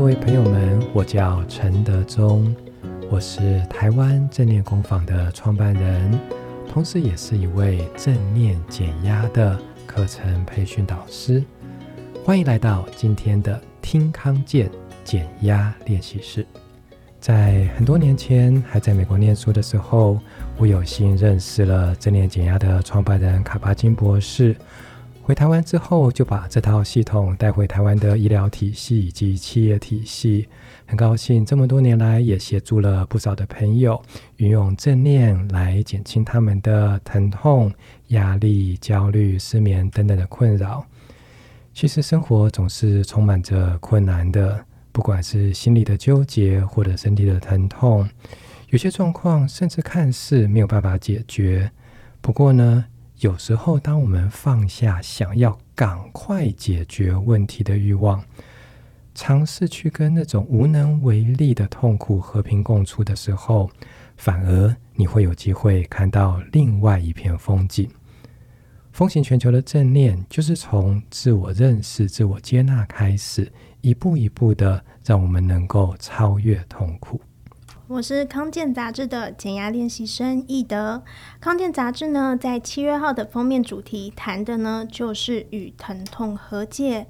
各位朋友们，我叫陈德忠，我是台湾正念工坊的创办人，同时也是一位正念减压的课程培训导师。欢迎来到今天的听康健减压练习室。在很多年前，还在美国念书的时候，我有幸认识了正念减压的创办人卡巴金博士。回台湾之后，就把这套系统带回台湾的医疗体系以及企业体系。很高兴，这么多年来也协助了不少的朋友运用正念来减轻他们的疼痛、压力、焦虑、失眠等等的困扰。其实生活总是充满着困难的。不管是心理的纠结，或者身体的疼痛，有些状况甚至看似没有办法解决。不过呢，有时候当我们放下想要赶快解决问题的欲望，尝试去跟那种无能为力的痛苦和平共处的时候，反而你会有机会看到另外一片风景。风行全球的正念，就是从自我认识、自我接纳开始。一步一步的，让我们能够超越痛苦。我是康健杂志的减压练习生易德。康健杂志呢，在七月号的封面主题谈的呢，就是与疼痛和解，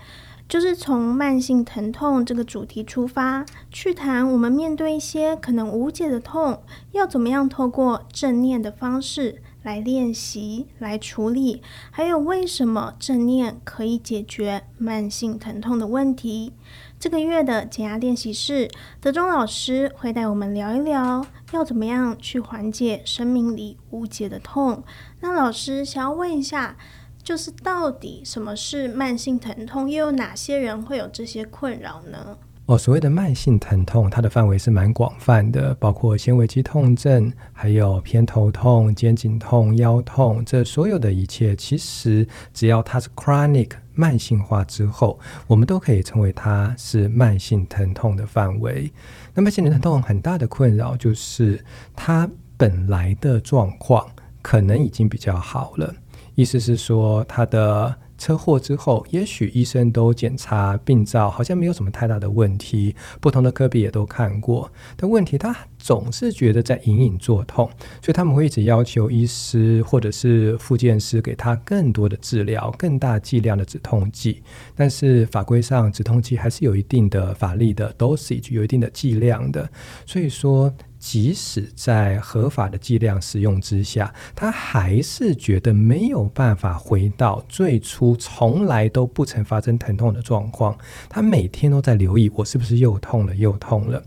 就是从慢性疼痛这个主题出发，去谈我们面对一些可能无解的痛，要怎么样透过正念的方式。来练习，来处理，还有为什么正念可以解决慢性疼痛的问题？这个月的减压练习室，德中老师会带我们聊一聊，要怎么样去缓解生命里无解的痛。那老师想要问一下，就是到底什么是慢性疼痛，又有哪些人会有这些困扰呢？哦，所谓的慢性疼痛，它的范围是蛮广泛的，包括纤维肌痛症，还有偏头痛、肩颈痛、腰痛，这所有的一切，其实只要它是 chronic 慢性化之后，我们都可以称为它是慢性疼痛的范围。那么慢性疼痛很大的困扰就是，它本来的状况可能已经比较好了，意思是说它的。车祸之后，也许医生都检查病灶，好像没有什么太大的问题，不同的科比也都看过。但问题他总是觉得在隐隐作痛，所以他们会一直要求医师或者是复健师给他更多的治疗、更大剂量的止痛剂。但是法规上，止痛剂还是有一定的法律的 dosage，有一定的剂量的。所以说。即使在合法的剂量使用之下，他还是觉得没有办法回到最初从来都不曾发生疼痛的状况。他每天都在留意，我是不是又痛了，又痛了。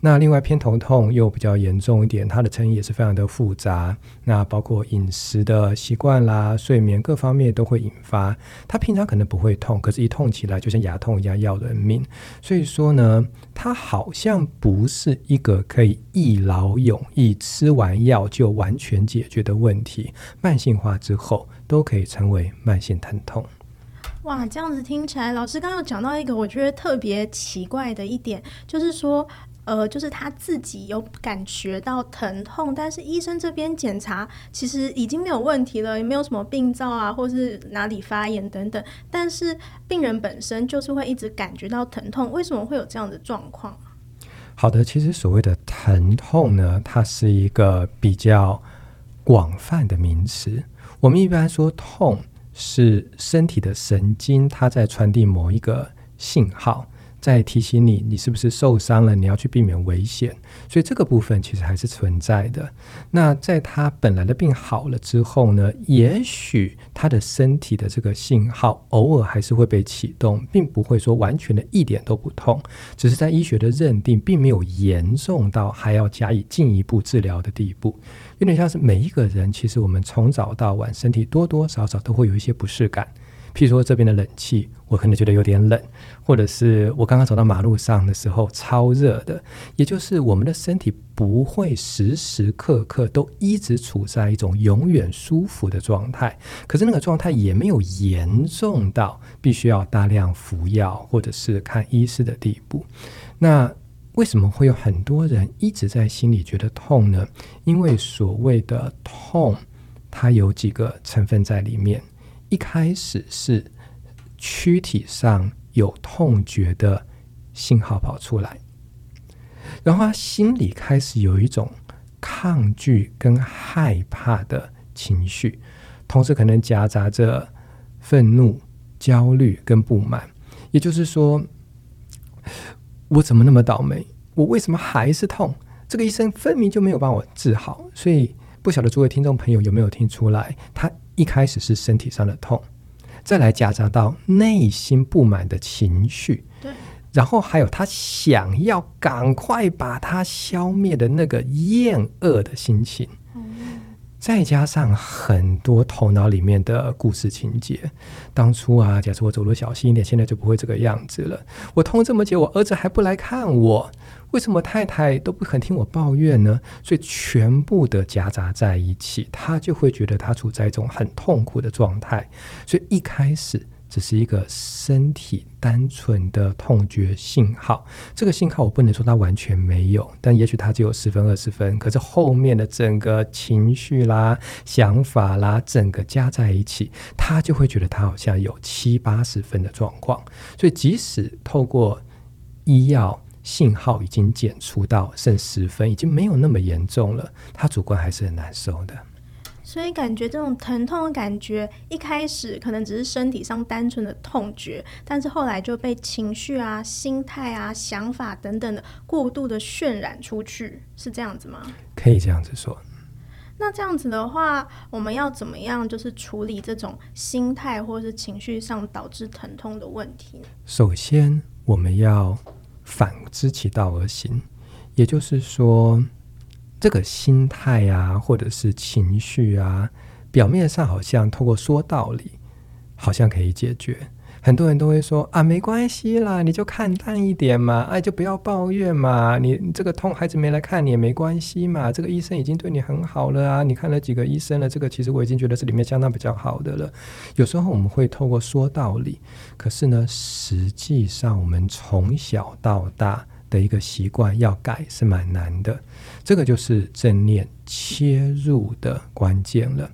那另外偏头痛又比较严重一点，它的成因也是非常的复杂。那包括饮食的习惯啦、睡眠各方面都会引发。他平常可能不会痛，可是一痛起来就像牙痛一样要人命。所以说呢，它好像不是一个可以一劳永逸，吃完药就完全解决的问题。慢性化之后都可以成为慢性疼痛。哇，这样子听起来，老师刚刚有讲到一个我觉得特别奇怪的一点，就是说。呃，就是他自己有感觉到疼痛，但是医生这边检查其实已经没有问题了，也没有什么病灶啊，或是哪里发炎等等。但是病人本身就是会一直感觉到疼痛，为什么会有这样的状况？好的，其实所谓的疼痛呢，它是一个比较广泛的名词。我们一般说痛是身体的神经，它在传递某一个信号。在提醒你，你是不是受伤了？你要去避免危险，所以这个部分其实还是存在的。那在他本来的病好了之后呢，也许他的身体的这个信号偶尔还是会被启动，并不会说完全的一点都不痛，只是在医学的认定并没有严重到还要加以进一步治疗的地步。有点像是每一个人，其实我们从早到晚身体多多少少都会有一些不适感。譬如说这边的冷气，我可能觉得有点冷，或者是我刚刚走到马路上的时候超热的，也就是我们的身体不会时时刻刻都一直处在一种永远舒服的状态，可是那个状态也没有严重到必须要大量服药或者是看医师的地步。那为什么会有很多人一直在心里觉得痛呢？因为所谓的痛，它有几个成分在里面。一开始是躯体上有痛觉的信号跑出来，然后他心里开始有一种抗拒跟害怕的情绪，同时可能夹杂着愤怒、焦虑跟不满。也就是说，我怎么那么倒霉？我为什么还是痛？这个医生分明就没有帮我治好。所以，不晓得诸位听众朋友有没有听出来？他一开始是身体上的痛，再来夹杂到内心不满的情绪。对。然后还有他想要赶快把它消灭的那个厌恶的心情，嗯再加上很多头脑里面的故事情节。当初啊，假设我走路小心一点，现在就不会这个样子了。我痛这么久，我儿子还不来看我，为什么太太都不肯听我抱怨呢？所以全部的夹杂在一起，他就会觉得他处在一种很痛苦的状态。所以一开始。只是一个身体单纯的痛觉信号，这个信号我不能说它完全没有，但也许它只有十分二十分。可是后面的整个情绪啦、想法啦，整个加在一起，他就会觉得他好像有七八十分的状况。所以即使透过医药信号已经减除到剩十分，已经没有那么严重了，他主观还是很难受的。所以感觉这种疼痛的感觉，一开始可能只是身体上单纯的痛觉，但是后来就被情绪啊、心态啊、想法等等的过度的渲染出去，是这样子吗？可以这样子说。那这样子的话，我们要怎么样就是处理这种心态或是情绪上导致疼痛的问题？首先，我们要反之其道而行，也就是说。这个心态啊，或者是情绪啊，表面上好像透过说道理，好像可以解决。很多人都会说啊，没关系啦，你就看淡一点嘛，哎，就不要抱怨嘛。你这个痛，孩子没来看你也没关系嘛。这个医生已经对你很好了啊，你看了几个医生了，这个其实我已经觉得是里面相当比较好的了。有时候我们会透过说道理，可是呢，实际上我们从小到大的一个习惯要改是蛮难的。这个就是正念切入的关键了。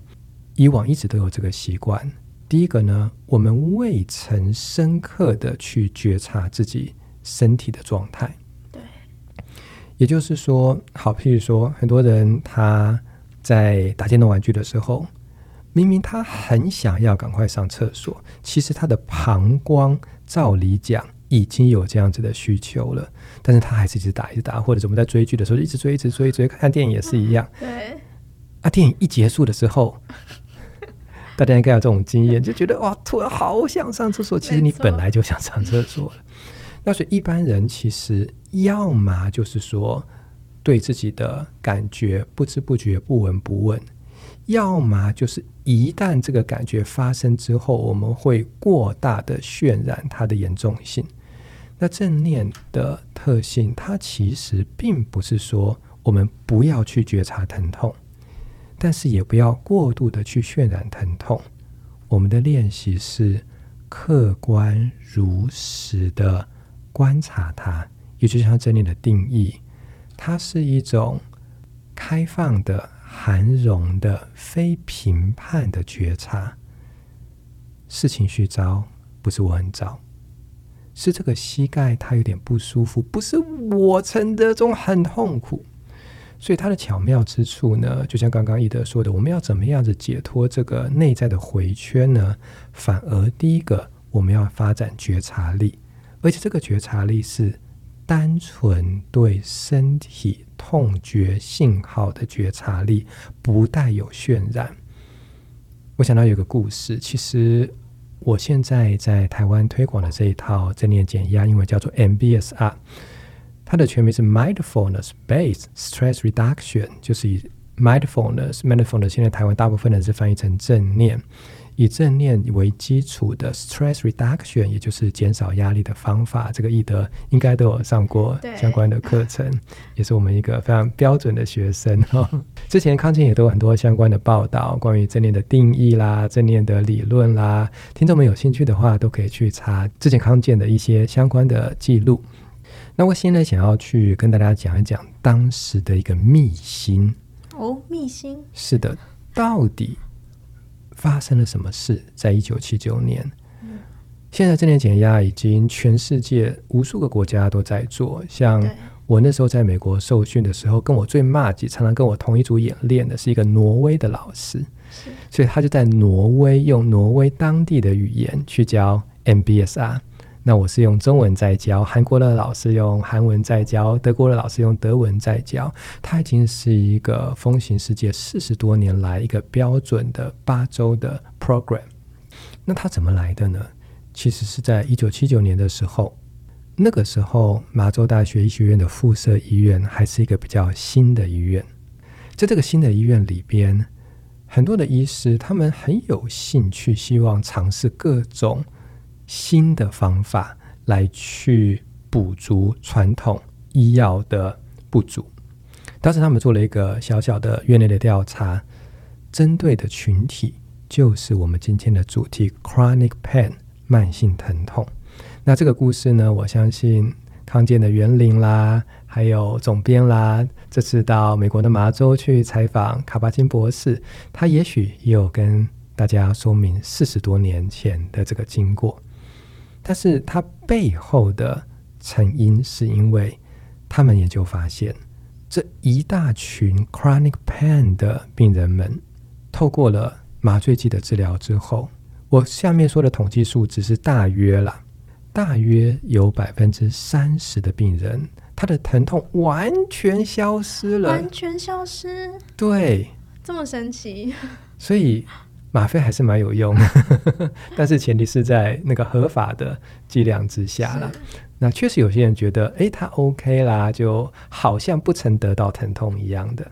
以往一直都有这个习惯。第一个呢，我们未曾深刻的去觉察自己身体的状态。对。也就是说，好，譬如说，很多人他在打电动玩具的时候，明明他很想要赶快上厕所，其实他的膀胱照理讲已经有这样子的需求了。但是他还是一直打，一直打，或者是我们在追剧的时候一直追，一直追，一直追。看电影也是一样。对。啊，电影一结束的时候，大家应该有这种经验，就觉得哇，突然好想上厕所。其实你本来就想上厕所了。那所以一般人其实要么就是说对自己的感觉不知不觉不闻不问，要么就是一旦这个感觉发生之后，我们会过大的渲染它的严重性。那正念的特性，它其实并不是说我们不要去觉察疼痛，但是也不要过度的去渲染疼痛。我们的练习是客观如实的观察它，也就像这里的定义，它是一种开放的、含容的、非评判的觉察。是情绪糟，不是我很糟。是这个膝盖它有点不舒服，不是我承得中很痛苦，所以它的巧妙之处呢，就像刚刚一德说的，我们要怎么样子解脱这个内在的回圈呢？反而第一个我们要发展觉察力，而且这个觉察力是单纯对身体痛觉信号的觉察力，不带有渲染。我想到有个故事，其实。我现在在台湾推广的这一套正念减压，英文叫做 MBSR，它的全名是 Mindfulness Based Stress Reduction，就是以 Mindfulness，Mindfulness 现在台湾大部分人是翻译成正念。以正念为基础的 stress reduction，也就是减少压力的方法，这个易德应该都有上过相关的课程，也是我们一个非常标准的学生哈。之前康健也都有很多相关的报道，关于正念的定义啦、正念的理论啦，听众们有兴趣的话，都可以去查之前康健的一些相关的记录。那我现在想要去跟大家讲一讲当时的一个秘辛哦，秘辛是的，到底。发生了什么事？在一九七九年，现在正念减压已经全世界无数个国家都在做。像我那时候在美国受训的时候，跟我最麻吉，常常跟我同一组演练的是一个挪威的老师，所以他就在挪威用挪威当地的语言去教 MBSR。那我是用中文在教，韩国的老师用韩文在教，德国的老师用德文在教。它已经是一个风行世界四十多年来一个标准的八周的 program。那它怎么来的呢？其实是在一九七九年的时候，那个时候麻州大学医学院的附设医院还是一个比较新的医院，在这个新的医院里边，很多的医师他们很有兴趣，希望尝试各种。新的方法来去补足传统医药的不足。当时他们做了一个小小的院内的调查，针对的群体就是我们今天的主题 chronic pain 慢性疼痛。那这个故事呢，我相信康健的袁林啦，还有总编啦，这次到美国的麻州去采访卡巴金博士，他也许也有跟大家说明四十多年前的这个经过。但是它背后的成因，是因为他们研究发现，这一大群 chronic pain 的病人们，透过了麻醉剂的治疗之后，我下面说的统计数只是大约了，大约有百分之三十的病人，他的疼痛完全消失了，完全消失，对，这么神奇，所以。吗啡还是蛮有用，但是前提是在那个合法的剂量之下了。那确实有些人觉得，哎，他 OK 啦，就好像不曾得到疼痛一样的。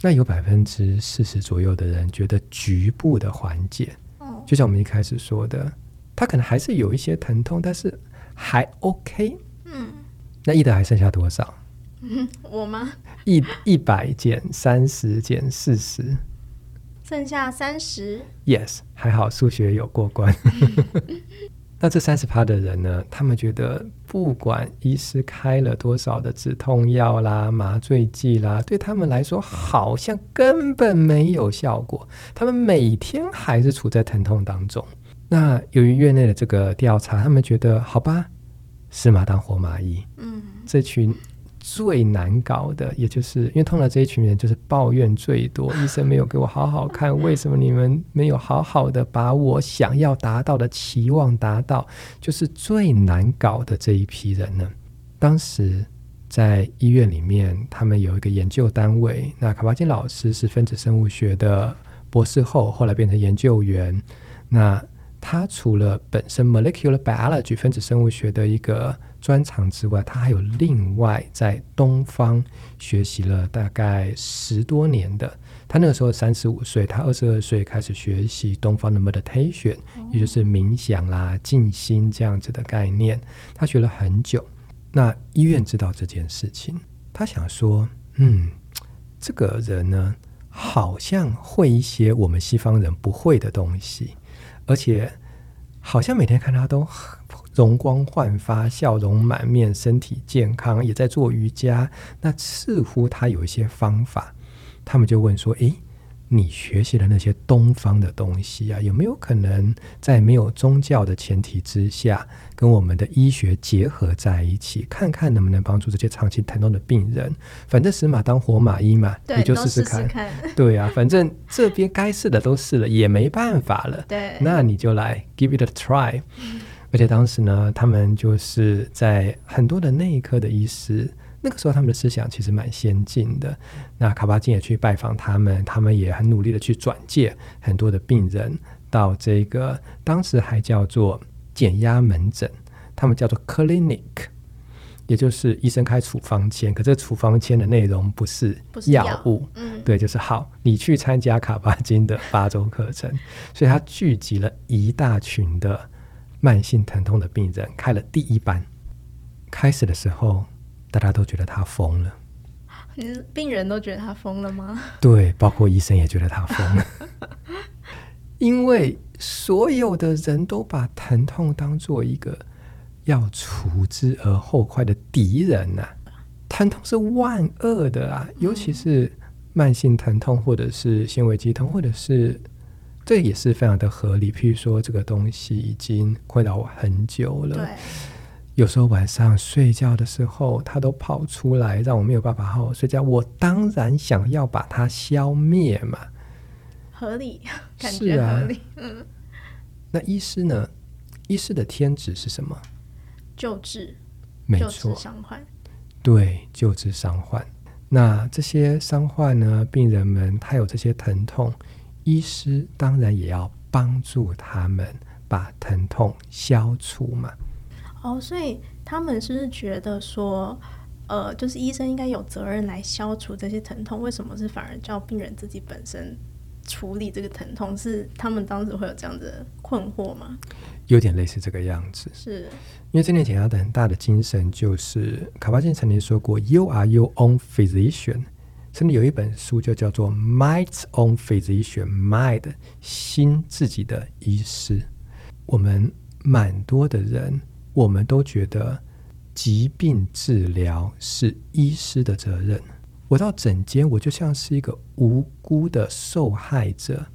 那有百分之四十左右的人觉得局部的缓解，就像我们一开始说的，他可能还是有一些疼痛，但是还 OK。嗯，那一德还剩下多少？嗯，我吗？一一百减三十减四十。剩下三十，yes，还好数学有过关。那这三十趴的人呢？他们觉得不管医师开了多少的止痛药啦、麻醉剂啦，对他们来说好像根本没有效果。他们每天还是处在疼痛当中。那由于院内的这个调查，他们觉得好吧，死马当活马医。嗯，这群。最难搞的，也就是因为通常这一群人就是抱怨最多，医生没有给我好好看，为什么你们没有好好的把我想要达到的期望达到？就是最难搞的这一批人呢。当时在医院里面，他们有一个研究单位，那卡巴金老师是分子生物学的博士后，后来变成研究员。那他除了本身 molecular biology 分子生物学的一个专长之外，他还有另外在东方学习了大概十多年的。他那个时候三十五岁，他二十二岁开始学习东方的 meditation，也就是冥想啦、静心这样子的概念。他学了很久。那医院知道这件事情，他想说，嗯，这个人呢，好像会一些我们西方人不会的东西。而且，好像每天看他都容光焕发、笑容满面、身体健康，也在做瑜伽。那似乎他有一些方法，他们就问说：“诶。”你学习的那些东方的东西啊，有没有可能在没有宗教的前提之下，跟我们的医学结合在一起，看看能不能帮助这些长期疼痛的病人？反正死马当活马医嘛，你就试试看。试试看 对啊，反正这边该试的都试了，也没办法了。对，那你就来 give it a try。嗯。而且当时呢，他们就是在很多的内科的医师。那个时候，他们的思想其实蛮先进的。那卡巴金也去拜访他们，他们也很努力的去转介很多的病人到这个当时还叫做减压门诊，他们叫做 clinic，也就是医生开处方签，可这处方签的内容不是药物，嗯，对，就是好，你去参加卡巴金的八周课程，所以他聚集了一大群的慢性疼痛的病人，开了第一班。开始的时候。大家都觉得他疯了，病人都觉得他疯了吗？对，包括医生也觉得他疯了，因为所有的人都把疼痛当做一个要除之而后快的敌人呐、啊。疼痛是万恶的啊，尤其是慢性疼痛，或者是纤维肌痛，或者是这也是非常的合理。譬如说，这个东西已经困扰我很久了。对。有时候晚上睡觉的时候，它都跑出来，让我没有办法好好睡觉。我当然想要把它消灭嘛。合理，感觉合理。啊、嗯。那医师呢？医师的天职是什么？救治。没错。伤患。对，救治伤患。那这些伤患呢？病人们他有这些疼痛，医师当然也要帮助他们把疼痛消除嘛。哦，所以他们是不是觉得说，呃，就是医生应该有责任来消除这些疼痛？为什么是反而叫病人自己本身处理这个疼痛？是他们当时会有这样的困惑吗？有点类似这个样子，是。因为正念减压的很大的精神就是卡巴金曾经说过：“You are your own physician。”甚至有一本书就叫做《Mind's Own Physician》，Mind 心自己的医师。我们蛮多的人，我们都觉得疾病治疗是医师的责任。我到诊间，我就像是一个无辜的受害者，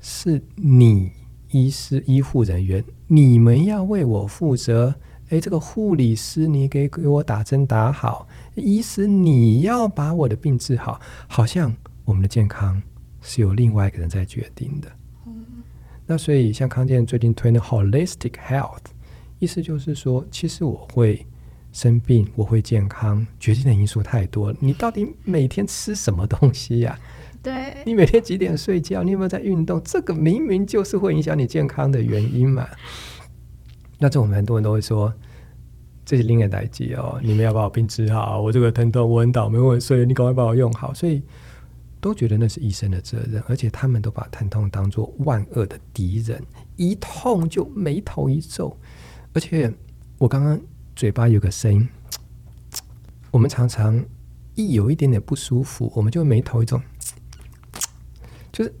是你医师、医护人员，你们要为我负责。诶，这个护理师，你给给我打针打好；医师，你要把我的病治好。好像我们的健康是由另外一个人在决定的。嗯。那所以，像康健最近推的 Holistic Health，意思就是说，其实我会生病，我会健康，决定的因素太多了。你到底每天吃什么东西呀？对。你每天几点睡觉？你有没有在运动？这个明明就是会影响你健康的原因嘛。那这我们很多人都会说，这是另一个代际哦，你们要把我病治好，我这个疼痛我很倒霉，我很衰，你赶快把我用好，所以都觉得那是医生的责任，而且他们都把疼痛当做万恶的敌人，一痛就眉头一皱，而且我刚刚嘴巴有个声音，我们常常一有一点点不舒服，我们就眉头一皱，就是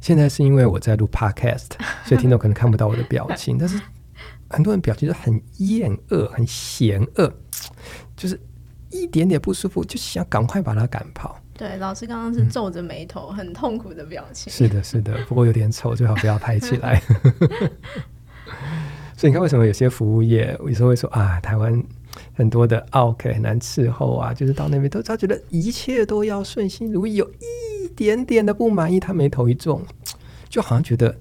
现在是因为我在录 Podcast，所以听众可能看不到我的表情，但是。很多人表情都很厌恶、很嫌恶，就是一点点不舒服就想赶快把他赶跑。对，老师刚刚是皱着眉头、嗯，很痛苦的表情。是的，是的，不过有点丑，最好不要拍起来。所以你看，为什么有些服务业有时候会说啊，台湾很多的奥客很难伺候啊？就是到那边都他觉得一切都要顺心如意，有一点点的不满意，他眉头一皱，就好像觉得。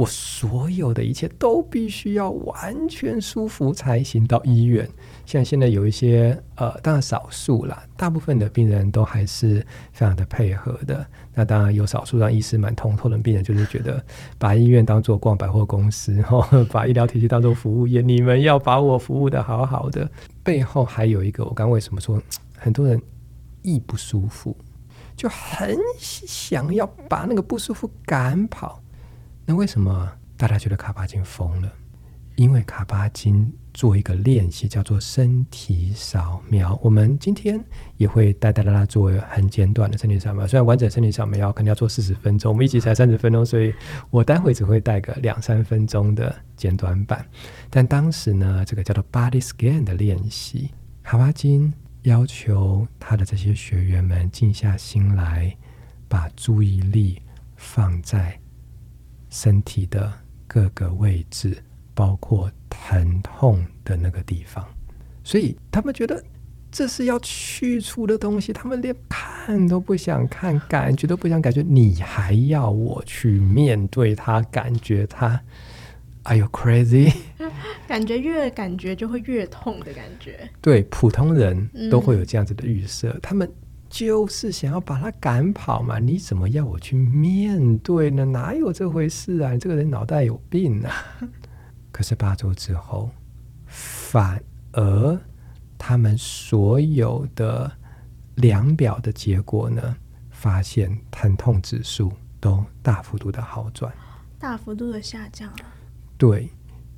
我所有的一切都必须要完全舒服才行。到医院，像现在有一些呃，当然少数啦，大部分的病人都还是非常的配合的。那当然有少数让医师蛮痛痛的病人，就是觉得把医院当做逛百货公司，然 后把医疗体系当做服务业，你们要把我服务得好好的。背后还有一个，我刚为什么说很多人一不舒服就很想要把那个不舒服赶跑。那为什么大家觉得卡巴金疯了？因为卡巴金做一个练习叫做身体扫描。我们今天也会带带大家做很简短的身体扫描。虽然完整身体扫描肯定要做四十分钟，我们一集才三十分钟，所以我待会只会带个两三分钟的简短版。但当时呢，这个叫做 Body Scan 的练习，卡巴金要求他的这些学员们静下心来，把注意力放在。身体的各个位置，包括疼痛的那个地方，所以他们觉得这是要去除的东西，他们连看都不想看，感觉都不想感觉，你还要我去面对它，感觉它，Are you crazy？感觉越感觉就会越痛的感觉。对，普通人都会有这样子的预设，嗯、他们。就是想要把他赶跑嘛？你怎么要我去面对呢？哪有这回事啊？你这个人脑袋有病啊！可是八周之后，反而他们所有的量表的结果呢，发现疼痛指数都大幅度的好转，大幅度的下降。对，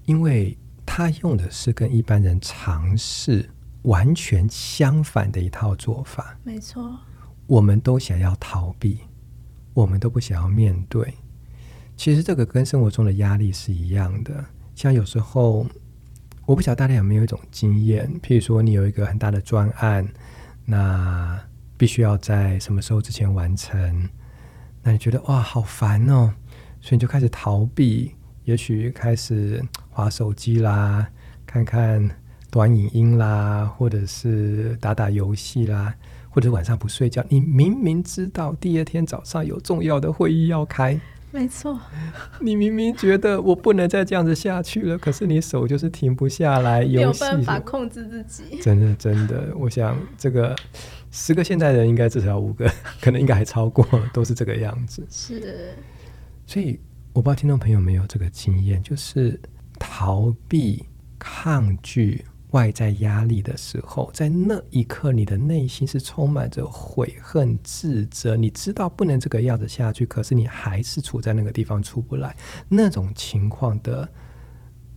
因为他用的是跟一般人尝试。完全相反的一套做法，没错。我们都想要逃避，我们都不想要面对。其实这个跟生活中的压力是一样的。像有时候，我不晓得大家有没有一种经验，譬如说你有一个很大的专案，那必须要在什么时候之前完成，那你觉得哇，好烦哦。所以你就开始逃避，也许开始划手机啦，看看短影音啦，或者是打打游戏啦，或者晚上不睡觉。你明明知道第二天早上有重要的会议要开。没错，你明明觉得我不能再这样子下去了，可是你手就是停不下来，没有办法控制自己。真的，真的，我想这个十个现代人应该至少五个，可能应该还超过，都是这个样子。是，所以我不知道听众朋友有没有这个经验，就是逃避、抗拒。外在压力的时候，在那一刻，你的内心是充满着悔恨、自责。你知道不能这个样子下去，可是你还是处在那个地方出不来。那种情况的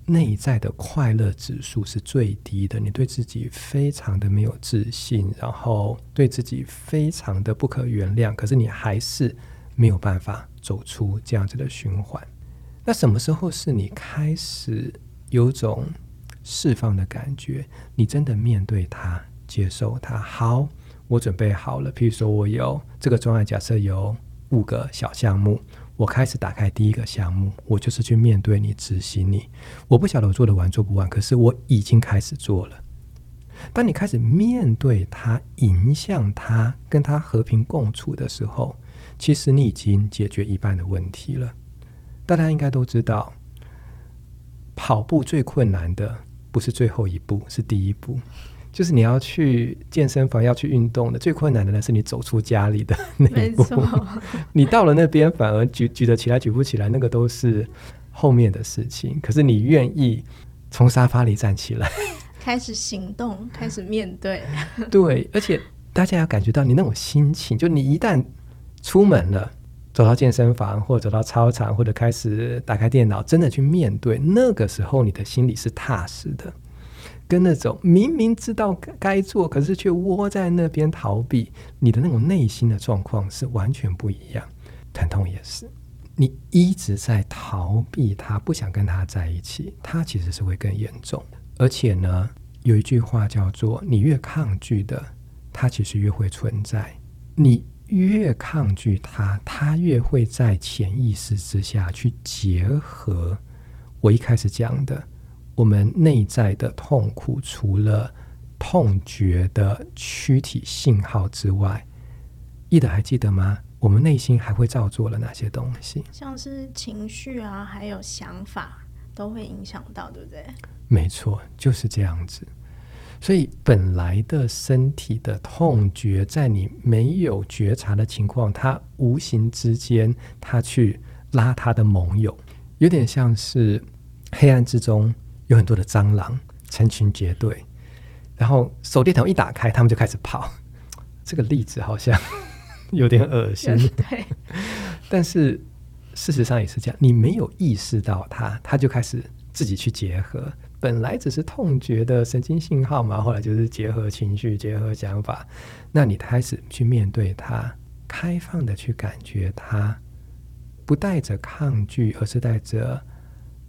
内在的快乐指数是最低的，你对自己非常的没有自信，然后对自己非常的不可原谅。可是你还是没有办法走出这样子的循环。那什么时候是你开始有种释放的感觉，你真的面对它，接受它。好，我准备好了。譬如说，我有这个专案，假设有五个小项目，我开始打开第一个项目，我就是去面对你，执行你。我不晓得我做得完做不完，可是我已经开始做了。当你开始面对它，迎向它，跟它和平共处的时候，其实你已经解决一半的问题了。大家应该都知道，跑步最困难的。不是最后一步，是第一步，就是你要去健身房要去运动的，最困难的呢是你走出家里的那一步。你到了那边反而举举得起来举不起来，那个都是后面的事情。可是你愿意从沙发里站起来，开始行动，开始面对。对，而且大家要感觉到你那种心情，就你一旦出门了。走到健身房，或者走到操场，或者开始打开电脑，真的去面对，那个时候你的心里是踏实的，跟那种明明知道该做，可是却窝在那边逃避，你的那种内心的状况是完全不一样。疼痛也是，你一直在逃避他，不想跟他在一起，他其实是会更严重。而且呢，有一句话叫做：你越抗拒的，他其实越会存在。你。越抗拒它，它越会在潜意识之下去结合我一开始讲的，我们内在的痛苦，除了痛觉的躯体信号之外，一德还记得吗？我们内心还会造作了哪些东西？像是情绪啊，还有想法，都会影响到，对不对？没错，就是这样子。所以，本来的身体的痛觉，在你没有觉察的情况，它无形之间，它去拉它的盟友，有点像是黑暗之中有很多的蟑螂成群结队，然后手电筒一打开，他们就开始跑。这个例子好像有点恶心，对。但是事实上也是这样，你没有意识到它，它就开始自己去结合。本来只是痛觉的神经信号嘛，后来就是结合情绪、结合想法。那你开始去面对它，开放的去感觉它，不带着抗拒，而是带着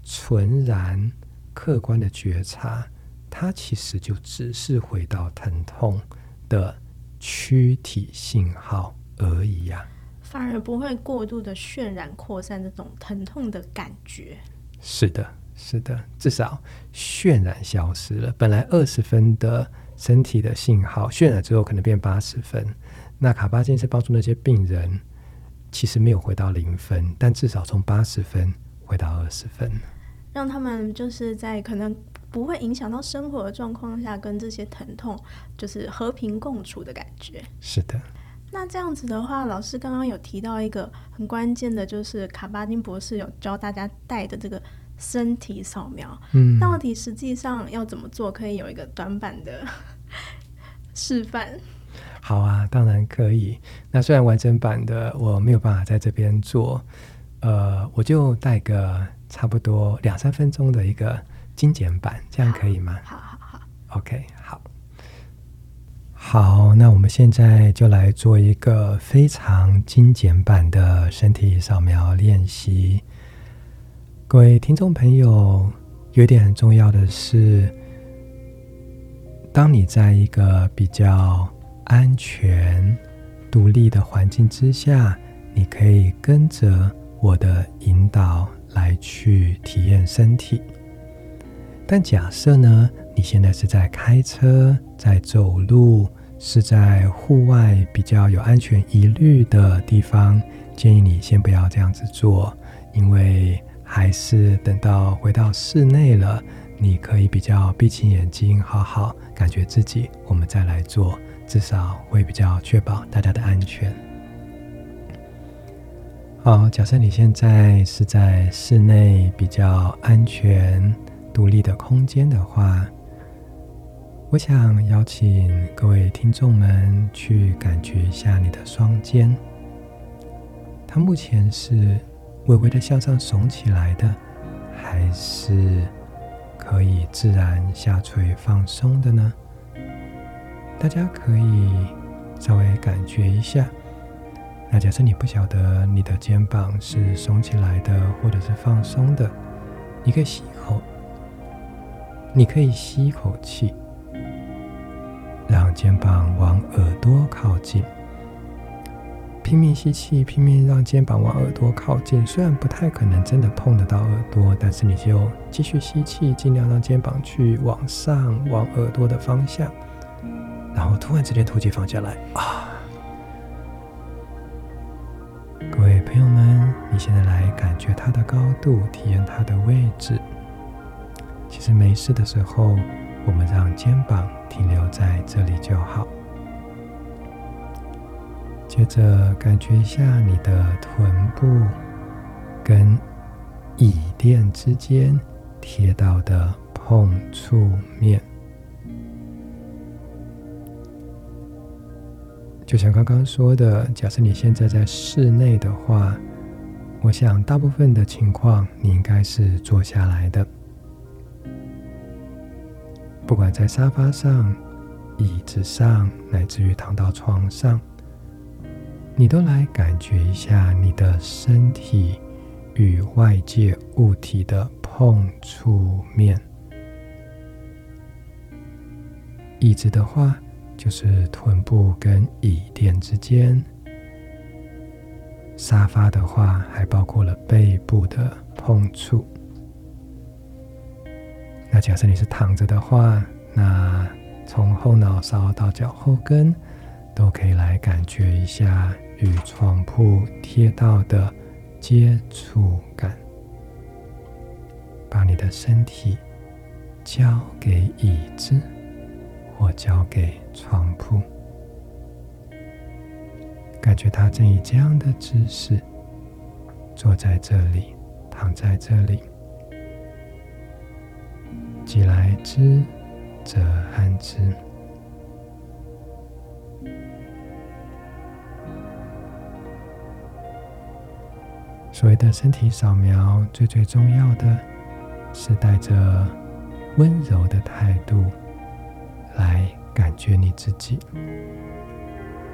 纯然客观的觉察。它其实就只是回到疼痛的躯体信号而已呀，反而不会过度的渲染扩散这种疼痛的感觉。是的。是的，至少渲染消失了。本来二十分的身体的信号，渲染之后可能变八十分。那卡巴金是帮助那些病人，其实没有回到零分，但至少从八十分回到二十分，让他们就是在可能不会影响到生活的状况下，跟这些疼痛就是和平共处的感觉。是的。那这样子的话，老师刚刚有提到一个很关键的，就是卡巴金博士有教大家带的这个。身体扫描，嗯，到底实际上要怎么做？可以有一个短板的 示范？好啊，当然可以。那虽然完整版的我没有办法在这边做，呃，我就带个差不多两三分钟的一个精简版，这样可以吗？好好好，OK，好，那我们现在就来做一个非常精简版的身体扫描练习。各位听众朋友，有一点很重要的是，当你在一个比较安全、独立的环境之下，你可以跟着我的引导来去体验身体。但假设呢，你现在是在开车，在走路，是在户外比较有安全疑虑的地方，建议你先不要这样子做，因为还是等到回到室内了，你可以比较闭起眼睛，好好感觉自己，我们再来做，至少会比较确保大家的安全。好，假设你现在是在室内比较安全、独立的空间的话，我想邀请各位听众们去感觉一下你的双肩，它目前是微微的向上耸起来的，还是可以自然下垂放松的呢？大家可以稍微感觉一下。那假设你不晓得你的肩膀是耸起来的，或者是放松的，你可以吸一口，你可以吸一口气，让肩膀往耳朵靠近，拼命吸气，拼命让肩膀往耳朵靠近。虽然不太可能真的碰得到耳朵，但是你就继续吸气，尽量让肩膀去往上，往耳朵的方向，然后突然之间吐气放下来啊。各位朋友们，你现在来感觉它的高度，体验它的位置。其实没事的时候，我们让肩膀停留在这里就好。接着感觉一下你的臀部跟椅垫之间贴到的碰触面。就像刚刚说的，假设你现在在室内的话，我想大部分的情况你应该是坐下来的。不管在沙发上、椅子上，乃至于躺到床上，你都来感觉一下你的身体与外界物体的碰触面。椅子的话，就是臀部跟椅垫之间，沙发的话还包括了背部的碰触。那假设你是躺着的话，那从后脑勺到脚后跟，都可以来感觉一下与床铺贴到的接触感。把你的身体交给椅子。或交给床铺，感觉他正以这样的姿势坐在这里，躺在这里。既来之，则安之。所谓的身体扫描，最最重要的是带着温柔的态度。来感觉你自己，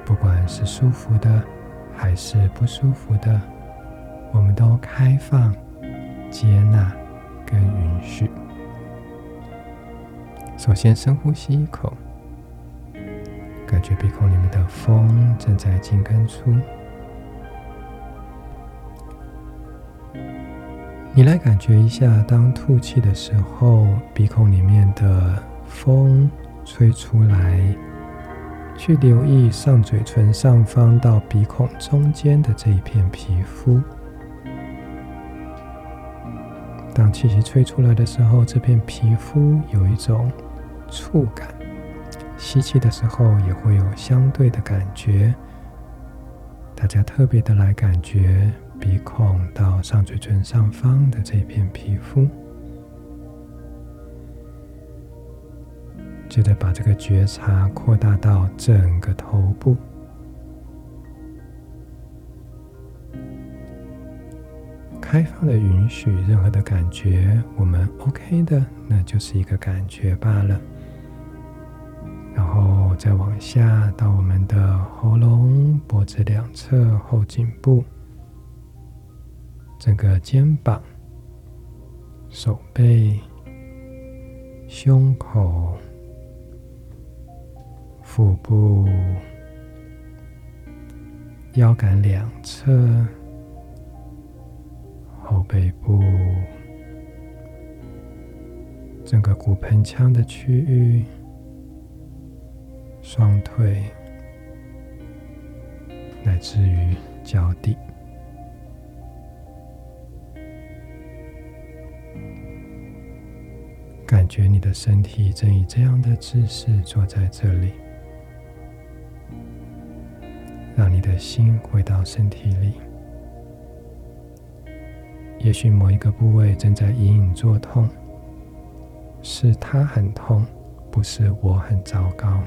不管是舒服的还是不舒服的，我们都开放、接纳跟允许。首先深呼吸一口，感觉鼻孔里面的风正在进跟出。你来感觉一下，当吐气的时候，鼻孔里面的风。吹出来，去留意上嘴唇上方到鼻孔中间的这一片皮肤。当气息吹出来的时候，这片皮肤有一种触感，吸气的时候也会有相对的感觉。大家特别的来感觉鼻孔到上嘴唇上方的这片皮肤。接着把这个觉察扩大到整个头部，开放的允许任何的感觉，我们 OK 的，那就是一个感觉罢了。再往下到我们的喉咙、脖子两侧、后颈部、整个肩膀、手背、胸口。腹部、腰杆两侧、后背部，整个骨盆腔的区域，双腿，乃至于脚底。感觉你的身体正以这样的姿势坐在这里，让你的心回到身体里。也许某一个部位正在隐隐作痛，是它很痛，不是我很糟糕。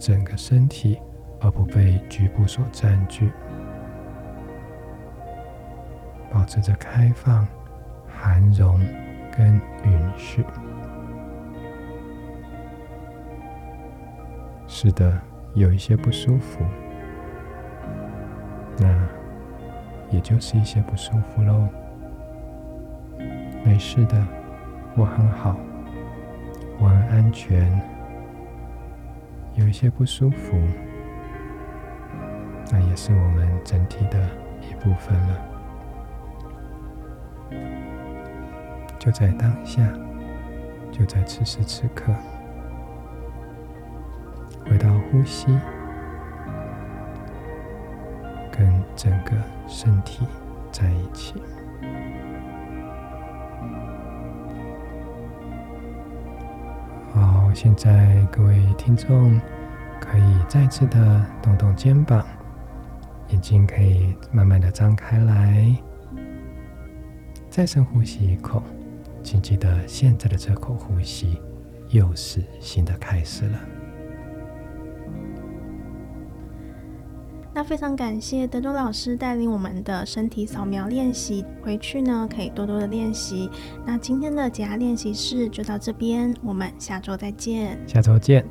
整个身体，而不被局部所占据。保持着开放、涵容跟允许。是的，有一些不舒服，那也就是一些不舒服喽。没事的，我很好，我很安全。有一些不舒服，那也是我们整体的一部分了。就在当下，就在此时此刻，回到呼吸，跟整个身体在一起。好，现在各位听众可以再次的动动肩膀，眼睛可以慢慢的张开来，再深呼吸一口。请记得，现在的这口呼吸又是新的开始了。那非常感谢德州老师带领我们的身体扫描练习，回去呢可以多多的练习。那今天的解压练习室就到这边，我们下周再见。下周见。